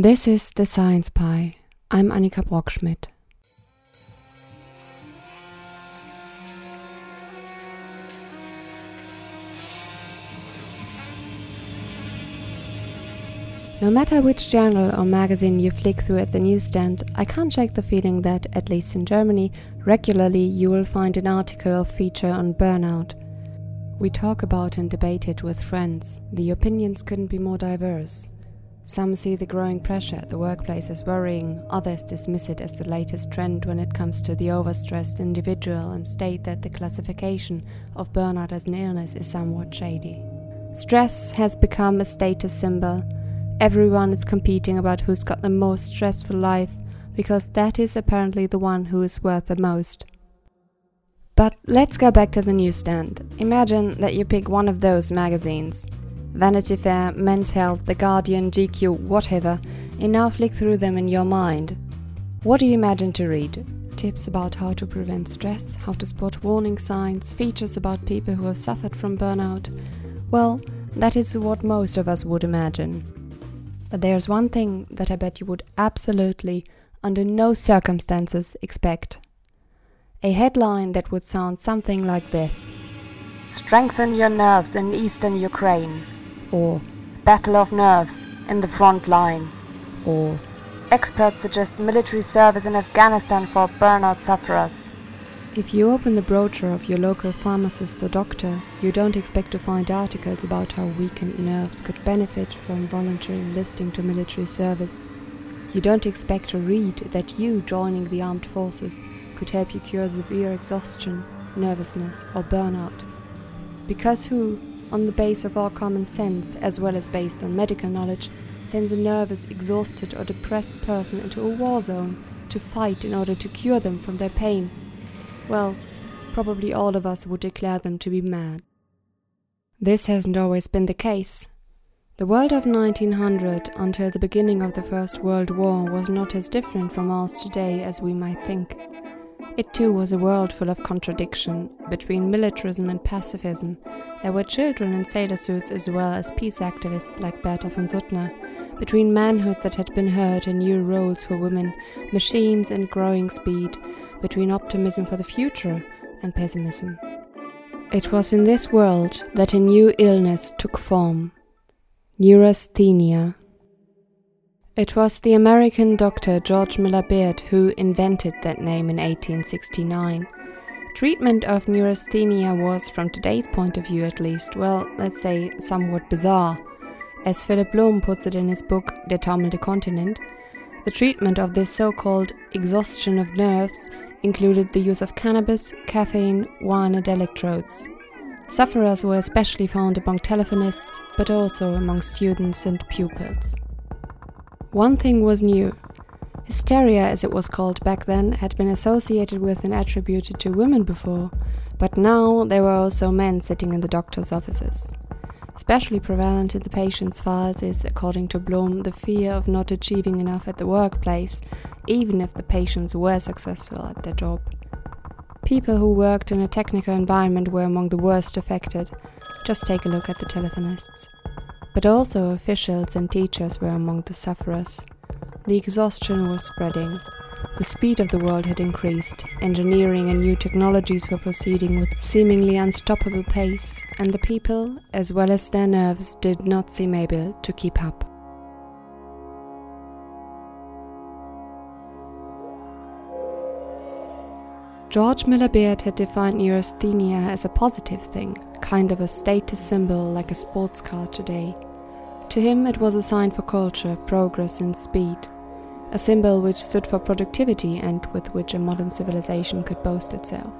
This is the Science Pie. I'm Annika Brockschmidt. No matter which journal or magazine you flick through at the newsstand, I can't shake the feeling that, at least in Germany, regularly you will find an article or feature on burnout. We talk about and debate it with friends. The opinions couldn't be more diverse. Some see the growing pressure at the workplace as worrying, others dismiss it as the latest trend when it comes to the overstressed individual and state that the classification of burnout as an illness is somewhat shady. Stress has become a status symbol Everyone is competing about who's got the most stressful life, because that is apparently the one who is worth the most. But let's go back to the newsstand. Imagine that you pick one of those magazines Vanity Fair, Men's Health, The Guardian, GQ, whatever, and now flick through them in your mind. What do you imagine to read? Tips about how to prevent stress, how to spot warning signs, features about people who have suffered from burnout. Well, that is what most of us would imagine. But there's one thing that I bet you would absolutely, under no circumstances, expect. A headline that would sound something like this Strengthen your nerves in eastern Ukraine. Or Battle of Nerves in the front line. Or Experts suggest military service in Afghanistan for burnout sufferers. If you open the brochure of your local pharmacist or doctor, you don't expect to find articles about how weakened nerves could benefit from voluntary enlisting to military service. You don't expect to read that you joining the armed forces could help you cure severe exhaustion, nervousness, or burnout. Because who, on the base of all common sense, as well as based on medical knowledge, sends a nervous, exhausted, or depressed person into a war zone to fight in order to cure them from their pain? well, probably all of us would declare them to be mad. This hasn't always been the case. The world of 1900 until the beginning of the First World War was not as different from ours today as we might think. It too was a world full of contradiction between militarism and pacifism. There were children in sailor suits as well as peace activists like Bertha von Suttner, between manhood that had been hurt and new roles for women, machines and growing speed, between optimism for the future and pessimism. It was in this world that a new illness took form neurasthenia. It was the American doctor George Miller Beard who invented that name in 1869. Treatment of neurasthenia was, from today's point of view at least, well, let's say, somewhat bizarre. As Philip Blom puts it in his book Der taumelnde Kontinent, the treatment of this so called exhaustion of nerves included the use of cannabis, caffeine, wine, and electrodes. Sufferers were especially found among telephonists, but also among students and pupils. One thing was new. Hysteria, as it was called back then, had been associated with and attributed to women before, but now there were also men sitting in the doctor's offices. Especially prevalent in the patient's files is, according to Blom, the fear of not achieving enough at the workplace, even if the patients were successful at their job. People who worked in a technical environment were among the worst affected. Just take a look at the telephonists. But also officials and teachers were among the sufferers. The exhaustion was spreading. The speed of the world had increased, engineering and new technologies were proceeding with seemingly unstoppable pace, and the people, as well as their nerves, did not seem able to keep up. George Miller Beard had defined neurasthenia as a positive thing, kind of a status symbol like a sports car today. To him, it was a sign for culture, progress, and speed a symbol which stood for productivity and with which a modern civilization could boast itself.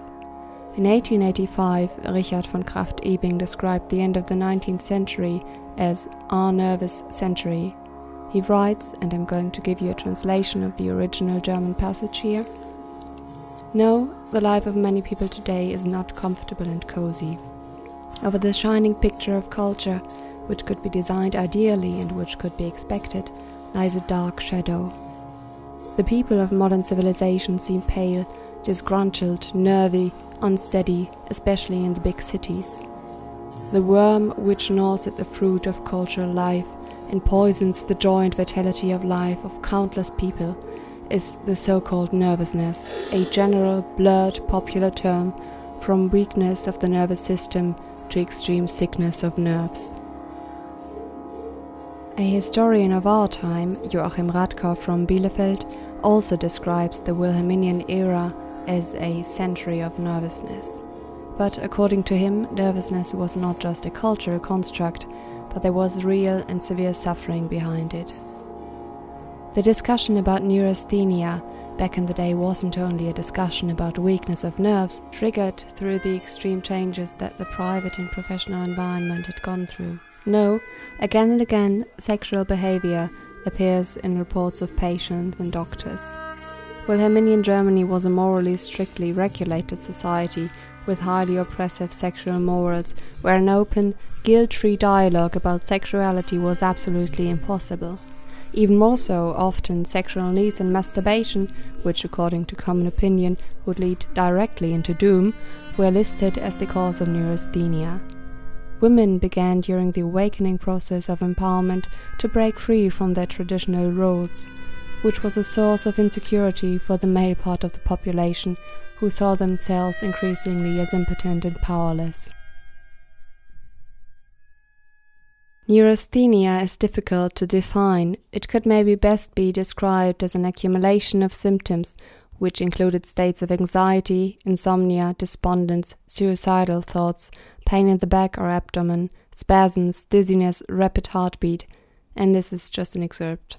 In 1885, Richard von Krafft-Ebing described the end of the 19th century as our nervous century. He writes, and I'm going to give you a translation of the original German passage here. No, the life of many people today is not comfortable and cozy. Over the shining picture of culture, which could be designed ideally and which could be expected, lies a dark shadow. The people of modern civilization seem pale, disgruntled, nervy, unsteady, especially in the big cities. The worm which gnaws at the fruit of cultural life and poisons the joy and vitality of life of countless people is the so called nervousness, a general, blurred, popular term from weakness of the nervous system to extreme sickness of nerves. A historian of our time, Joachim Radkau from Bielefeld, also describes the Wilhelminian era as a century of nervousness. But according to him, nervousness was not just a cultural construct, but there was real and severe suffering behind it. The discussion about neurasthenia back in the day wasn't only a discussion about weakness of nerves triggered through the extreme changes that the private and professional environment had gone through. No, again and again, sexual behavior appears in reports of patients and doctors. Wilhelminian Germany was a morally strictly regulated society with highly oppressive sexual morals, where an open, guilt free dialogue about sexuality was absolutely impossible. Even more so, often sexual needs and masturbation, which according to common opinion would lead directly into doom, were listed as the cause of neurasthenia. Women began during the awakening process of empowerment to break free from their traditional roles, which was a source of insecurity for the male part of the population who saw themselves increasingly as impotent and powerless. Neurasthenia is difficult to define. It could maybe best be described as an accumulation of symptoms which included states of anxiety, insomnia, despondence, suicidal thoughts, pain in the back or abdomen, spasms, dizziness, rapid heartbeat, and this is just an excerpt.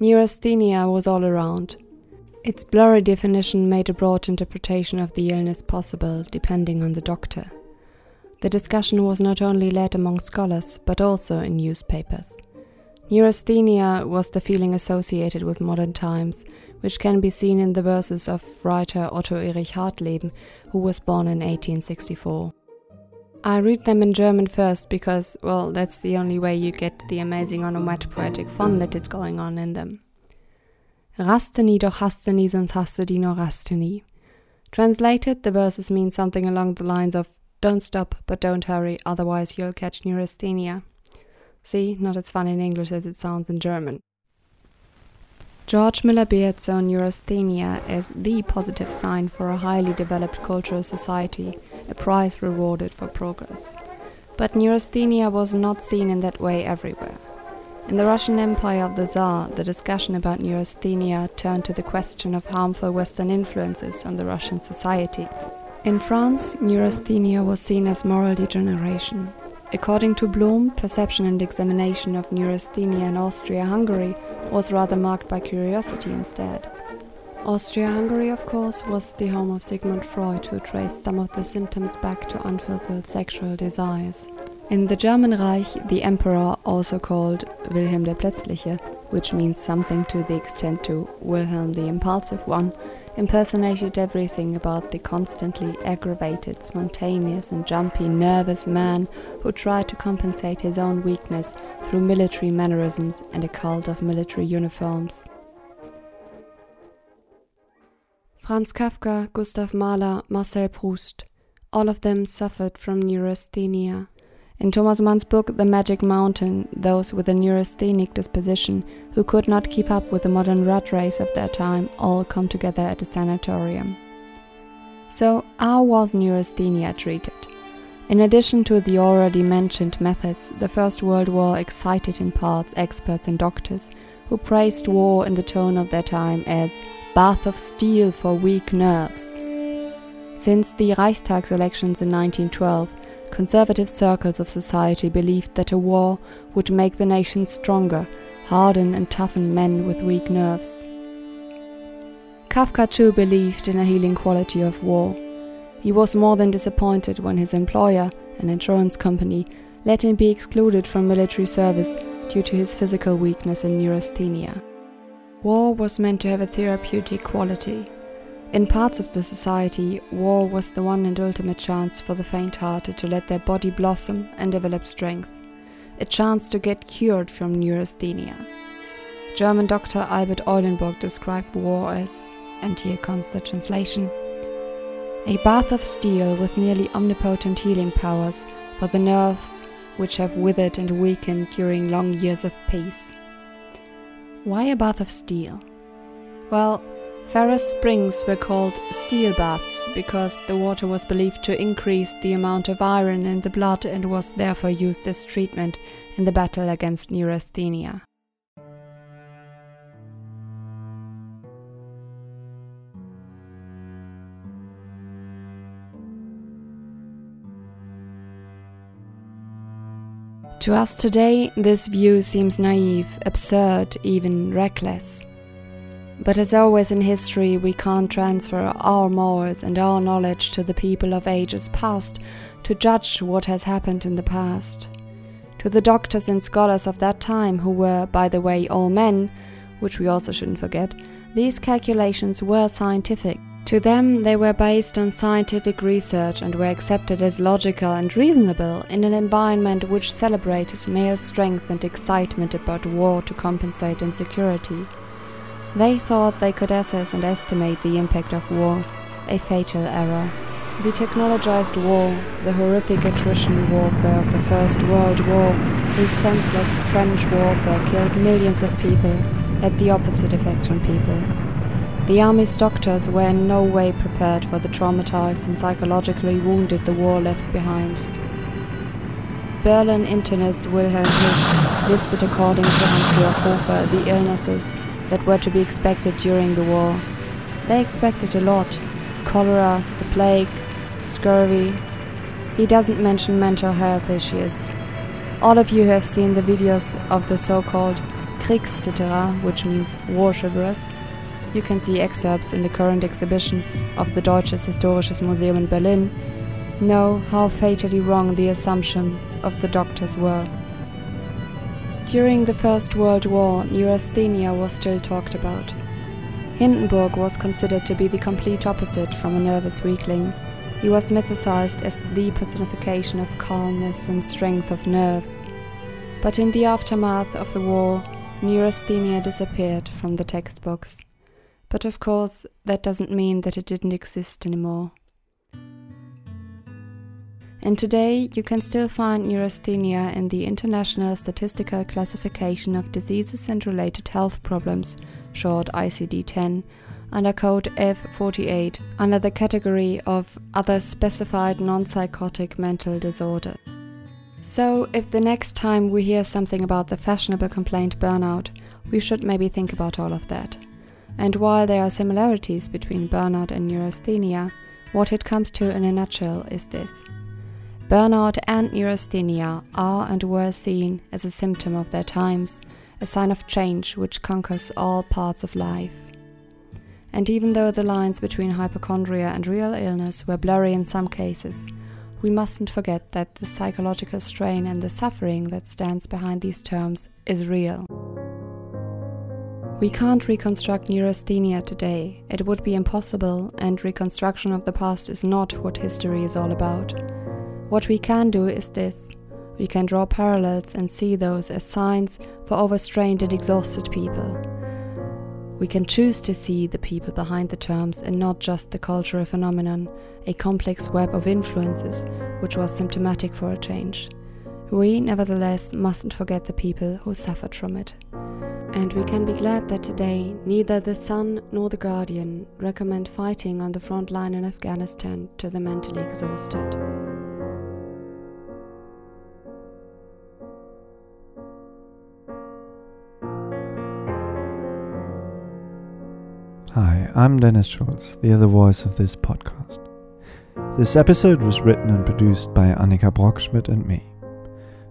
Neurasthenia was all around. Its blurry definition made a broad interpretation of the illness possible, depending on the doctor. The discussion was not only led among scholars, but also in newspapers. Neurasthenia was the feeling associated with modern times, which can be seen in the verses of writer Otto Erich Hartleben, who was born in 1864. I read them in German first because, well, that's the only way you get the amazing onomatopoetic fun that is going on in them. Raste nie, doch haste nie, sonst haste die noch raste nie. Translated, the verses mean something along the lines of Don't stop, but don't hurry, otherwise you'll catch neurasthenia. See, not as fun in English as it sounds in German. George Miller-Beard saw neurasthenia as the positive sign for a highly developed cultural society – a prize rewarded for progress. But neurasthenia was not seen in that way everywhere. In the Russian Empire of the Tsar, the discussion about neurasthenia turned to the question of harmful Western influences on the Russian society. In France, neurasthenia was seen as moral degeneration. According to Blom, perception and examination of neurasthenia in Austria Hungary was rather marked by curiosity instead. Austria Hungary, of course, was the home of Sigmund Freud, who traced some of the symptoms back to unfulfilled sexual desires. In the German Reich, the emperor, also called Wilhelm der Plötzliche, which means something to the extent to Wilhelm the Impulsive One, impersonated everything about the constantly aggravated, spontaneous, and jumpy, nervous man who tried to compensate his own weakness through military mannerisms and a cult of military uniforms. Franz Kafka, Gustav Mahler, Marcel Proust, all of them suffered from neurasthenia. In Thomas Mann's book The Magic Mountain, those with a neurasthenic disposition who could not keep up with the modern rat race of their time all come together at a sanatorium. So, how was neurasthenia treated? In addition to the already mentioned methods, the First World War excited in parts experts and doctors who praised war in the tone of their time as bath of steel for weak nerves. Since the Reichstag elections in 1912, conservative circles of society believed that a war would make the nation stronger, harden and toughen men with weak nerves. Kafka too believed in a healing quality of war. He was more than disappointed when his employer, an insurance company, let him be excluded from military service due to his physical weakness and neurasthenia. War was meant to have a therapeutic quality. In parts of the society, war was the one and ultimate chance for the faint hearted to let their body blossom and develop strength, a chance to get cured from neurasthenia. German doctor Albert Eulenburg described war as, and here comes the translation, a bath of steel with nearly omnipotent healing powers for the nerves, which have withered and weakened during long years of peace. Why a bath of steel? Well, Ferrous springs were called steel baths because the water was believed to increase the amount of iron in the blood and was therefore used as treatment in the battle against neurasthenia. To us today, this view seems naive, absurd, even reckless. But as always in history, we can't transfer our morals and our knowledge to the people of ages past to judge what has happened in the past. To the doctors and scholars of that time, who were, by the way, all men, which we also shouldn't forget, these calculations were scientific. To them, they were based on scientific research and were accepted as logical and reasonable in an environment which celebrated male strength and excitement about war to compensate insecurity. They thought they could assess and estimate the impact of war, a fatal error. The technologized war, the horrific attrition warfare of the First World War, whose senseless trench warfare killed millions of people, had the opposite effect on people. The army's doctors were in no way prepared for the traumatized and psychologically wounded the war left behind. Berlin internist Wilhelm His listed according to Hans-Georg Hofer the illnesses that were to be expected during the war. They expected a lot cholera, the plague, scurvy. He doesn't mention mental health issues. All of you have seen the videos of the so called Kriegszitterer, which means war shiverers, you can see excerpts in the current exhibition of the Deutsches Historisches Museum in Berlin, know how fatally wrong the assumptions of the doctors were. During the First World War, neurasthenia was still talked about. Hindenburg was considered to be the complete opposite from a nervous weakling. He was mythicized as the personification of calmness and strength of nerves. But in the aftermath of the war, neurasthenia disappeared from the textbooks. But of course, that doesn't mean that it didn't exist anymore. And today, you can still find neurasthenia in the International Statistical Classification of Diseases and Related Health Problems, short ICD 10, under code F48, under the category of Other Specified Non Psychotic Mental Disorder. So, if the next time we hear something about the fashionable complaint burnout, we should maybe think about all of that. And while there are similarities between burnout and neurasthenia, what it comes to in a nutshell is this. Burnout and neurasthenia are and were seen as a symptom of their times, a sign of change which conquers all parts of life. And even though the lines between hypochondria and real illness were blurry in some cases, we mustn't forget that the psychological strain and the suffering that stands behind these terms is real. We can't reconstruct neurasthenia today, it would be impossible, and reconstruction of the past is not what history is all about. What we can do is this we can draw parallels and see those as signs for overstrained and exhausted people. We can choose to see the people behind the terms and not just the cultural phenomenon, a complex web of influences which was symptomatic for a change. We, nevertheless, mustn't forget the people who suffered from it. And we can be glad that today neither the Sun nor the Guardian recommend fighting on the front line in Afghanistan to the mentally exhausted. I'm Dennis Schulz, the other voice of this podcast. This episode was written and produced by Annika Brockschmidt and me.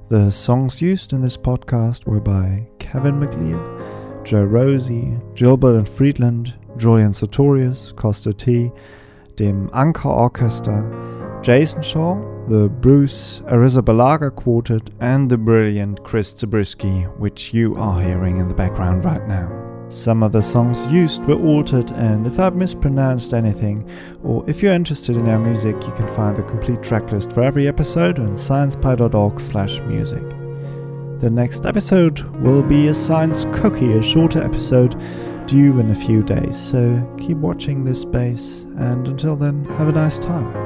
The songs used in this podcast were by Kevin MacLeod, Joe Rosie, Gilbert and Friedland, Julian Sartorius, Costa T, dem Anchor Orchestra, Jason Shaw, the Bruce Arrizabalaga Quartet, and the brilliant Chris Zabriskie, which you are hearing in the background right now. Some of the songs used were altered, and if I've mispronounced anything, or if you're interested in our music, you can find the complete tracklist for every episode on sciencepie.org/music. The next episode will be a science cookie, a shorter episode due in a few days, so keep watching this space, and until then, have a nice time.